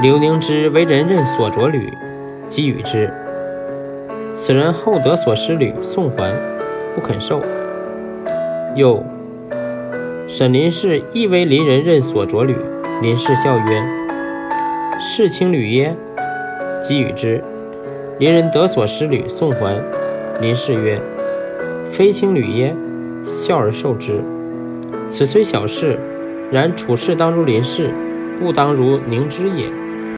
刘宁之为人任所着履，给予之。此人后得所失履，送还，不肯受。又沈林氏亦为邻人任所着履，林氏笑曰：“是卿履耶？”给予之。邻人得所失履，送还。林氏曰：“非卿履耶？”笑而受之。此虽小事，然处事当如林氏，不当如宁之也。